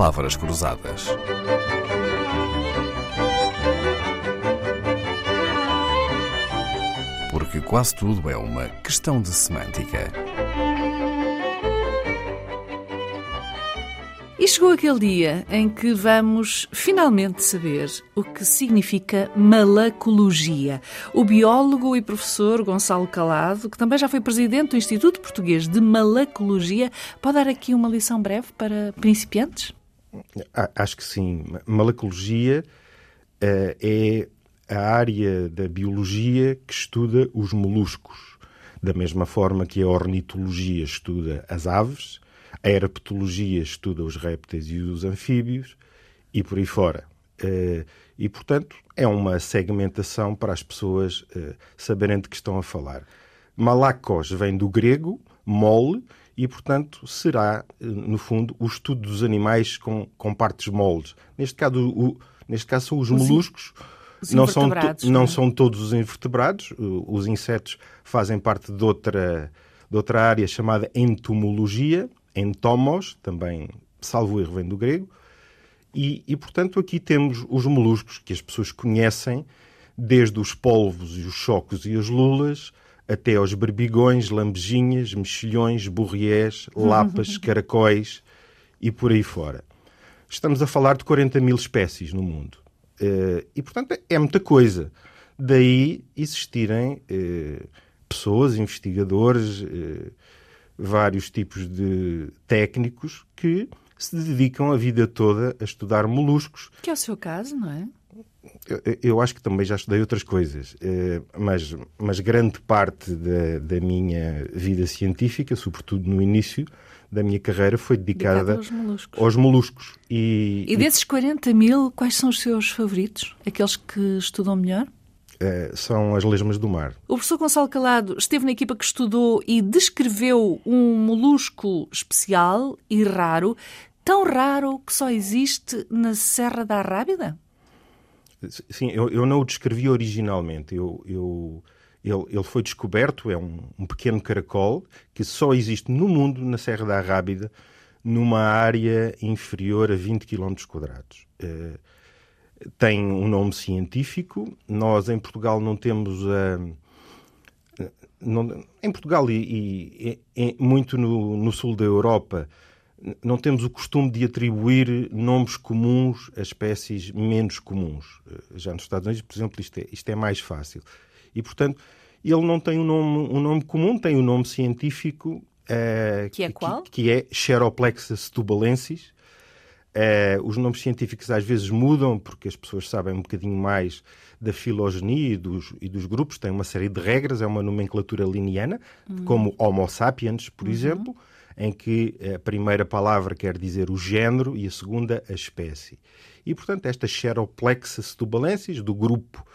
palavras cruzadas. Porque quase tudo é uma questão de semântica. E chegou aquele dia em que vamos finalmente saber o que significa malacologia. O biólogo e professor Gonçalo Calado, que também já foi presidente do Instituto Português de Malacologia, pode dar aqui uma lição breve para principiantes? Acho que sim. Malacologia uh, é a área da biologia que estuda os moluscos. Da mesma forma que a ornitologia estuda as aves, a herpetologia estuda os répteis e os anfíbios e por aí fora. Eh, e, portanto, é uma segmentação para as pessoas eh, saberem de que estão a falar. Malacos vem do grego, mole, e, portanto, será, eh, no fundo, o estudo dos animais com, com partes moles. Neste caso, o, neste caso são os, os moluscos. Os não são, não, é? são todos os invertebrados. Os insetos fazem parte de outra, de outra área chamada entomologia, entomos, também, salvo erro, vem do grego, e, e, portanto aqui temos os moluscos que as pessoas conhecem, desde os polvos e os chocos e as lulas, até aos berbigões, lambejinhas, mexilhões, borriés, lapas, caracóis e por aí fora. Estamos a falar de 40 mil espécies no mundo. Uh, e, portanto, é muita coisa. Daí existirem uh, pessoas, investigadores, uh, vários tipos de técnicos que se dedicam a vida toda a estudar moluscos. Que é o seu caso, não é? Eu, eu acho que também já estudei outras coisas, eh, mas, mas grande parte da, da minha vida científica, sobretudo no início da minha carreira, foi dedicada aos moluscos. Aos moluscos. E, e desses 40 mil, quais são os seus favoritos? Aqueles que estudam melhor? Uh, são as lesmas do mar. O professor Gonçalo Calado esteve na equipa que estudou e descreveu um molusco especial e raro, tão raro que só existe na Serra da Arrábida? Sim, eu, eu não o descrevi originalmente. Eu, eu, ele, ele, foi descoberto, é um, um, pequeno caracol que só existe no mundo, na Serra da Arrábida, numa área inferior a 20 km. Uh, tem um nome científico. Nós em Portugal não temos a. Não, em Portugal e, e, e muito no, no, sul da Europa não temos o costume de atribuir nomes comuns a espécies menos comuns. Já nos Estados Unidos, por exemplo, isto é, isto é mais fácil. E, portanto, ele não tem um nome, um nome comum, tem um nome científico uh, que é qual? Que, que é Xeroplexus tubalensis, Uh, os nomes científicos às vezes mudam porque as pessoas sabem um bocadinho mais da filogenia e dos, e dos grupos, têm uma série de regras, é uma nomenclatura liniana, uhum. como Homo sapiens, por uhum. exemplo, em que a primeira palavra quer dizer o género e a segunda a espécie. E, portanto, esta Xeroplexus tubalensis, do grupo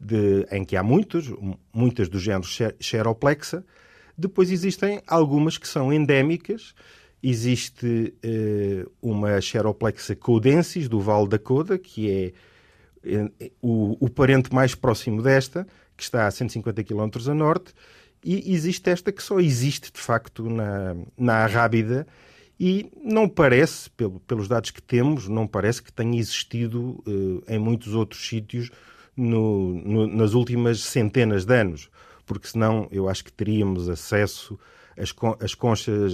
de, em que há muitos, muitas do género Xeroplexa, depois existem algumas que são endémicas, Existe uh, uma Xeroplexa codensis do Vale da Coda, que é uh, o, o, parente mais próximo desta, que está a 150 km a norte, e existe esta que só existe de facto na, na Arrábida. E não parece, pelo, pelos dados que temos, não parece que tenha existido uh, em muitos outros sítios no, no, nas últimas centenas de anos, porque senão eu acho que teríamos acesso as, as conchas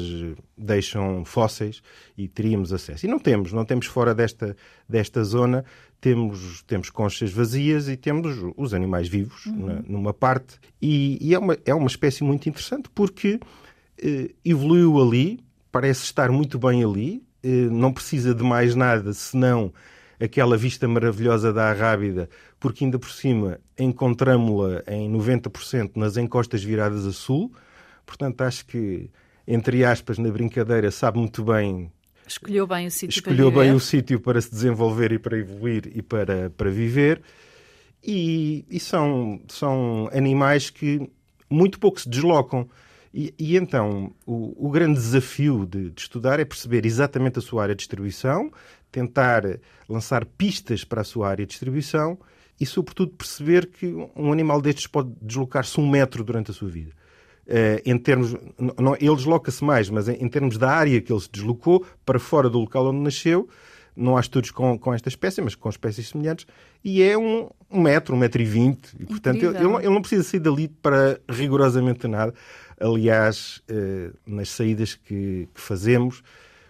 deixam fósseis e teríamos acesso. E não temos, não temos fora desta, desta zona, temos, temos conchas vazias e temos os animais vivos uhum. na, numa parte. E, e, é, uma, é uma espécie muito interessante porque eh, evoluiu ali, parece estar muito bem ali, eh, não precisa de mais nada senão aquela vista maravilhosa da Arrábida, porque ainda por cima encontramos-la em 90% nas encostas viradas a sul, Portanto, acho que, entre aspas, na brincadeira, sabe muito bem. Escolheu bem o sítio Escolheu para bem o sítio para se desenvolver e para evoluir e para, para viver. E, e são, são animais que muito pouco se deslocam. E, e então, o, o, grande desafio de, de, estudar é perceber exatamente a sua área de distribuição, tentar lançar pistas para a sua área de distribuição e, sobretudo, perceber que um animal destes pode deslocar-se um metro durante a sua vida. Uh, em termos, não, ele desloca-se mais, mas em, em, termos da área que ele se deslocou para fora do local onde nasceu, não há estudos com, com esta espécie, mas com espécies semelhantes, e é um, um metro, um metro e vinte. E, portanto, ele, ele, ele, não precisa sair dali para rigorosamente nada. Aliás, eh, nas saídas que, que, fazemos,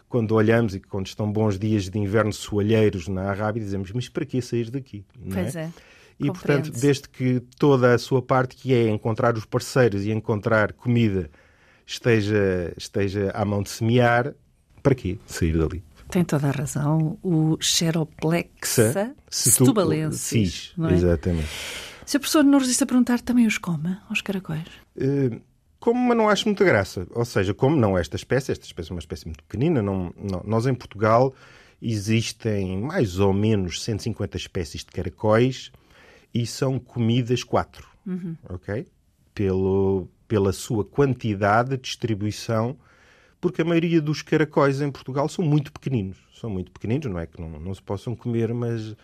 quando olhamos e quando estão bons dias de inverno soalheiros na Arábia, dizemos, mas para que sair daqui? Não pois é. é. E, portanto, desde que toda a sua parte, que é encontrar os parceiros e encontrar comida, esteja, esteja à mão de semear, para quê sair dali? Tem toda a razão. O Xeroplexa setubalensis. é? Exatamente. Se a professor não resiste a perguntar, também os come, aos caracóis? Uh, como, mas não acho muita graça. Ou seja, como não esta espécie, esta espécie é uma espécie muito pequenina, não, não, nós em Portugal existem mais ou menos 150 espécies de caracóis e são comidas quatro, uhum. ok? Pelo, pela sua quantidade de distribuição porque a maioria dos caracóis em Portugal são muito pequeninos. São muito pequeninos, não é que não, não se possam comer, mas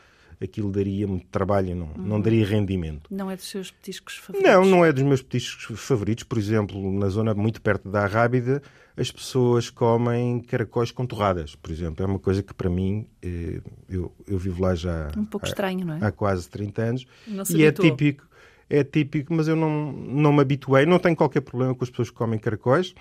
aquilo daria muito trabalho, não, não uhum. daria rendimento. Não é dos seus petiscos favoritos? Não, não é dos meus petiscos favoritos. Por exemplo, na zona muito perto da Rábida, as pessoas comem caracóis com torradas, por exemplo. É uma coisa que para mim, eh, eu, eu vivo lá já um pouco há, estranho, não é? há quase 30 anos. e é típico, é típico, mas eu não, não me habituei. Não tenho qualquer problema com as pessoas que comem caracóis.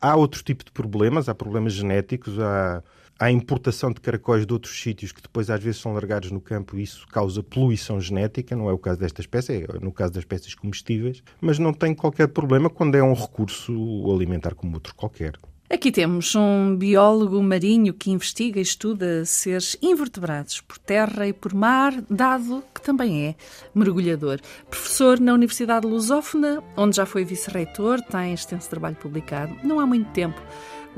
Há outro tipo de problemas, há problemas genéticos, há, há importação de caracóis de outros sítios que depois às vezes são largados no campo e isso causa poluição genética, não é o caso desta espécie, é no caso das espécies comestíveis, mas não tem qualquer problema quando é um recurso alimentar como outro qualquer. Aqui temos um biólogo marinho que investiga e estuda seres invertebrados por terra e por mar, dado que também é mergulhador. Professor na Universidade Lusófona, onde já foi vice-reitor, tem extenso trabalho publicado. Não há muito tempo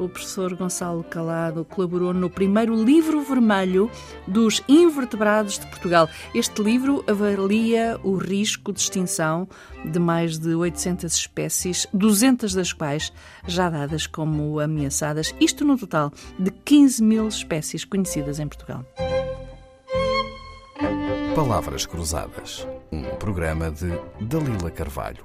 o professor Gonçalo Calado colaborou no primeiro livro vermelho dos invertebrados de Portugal. Este livro avalia o risco de extinção de mais de 800 espécies, 200 das quais já dadas como ameaçadas, isto no total de 15 mil espécies conhecidas em Portugal. Palavras Cruzadas, um programa de Dalila Carvalho.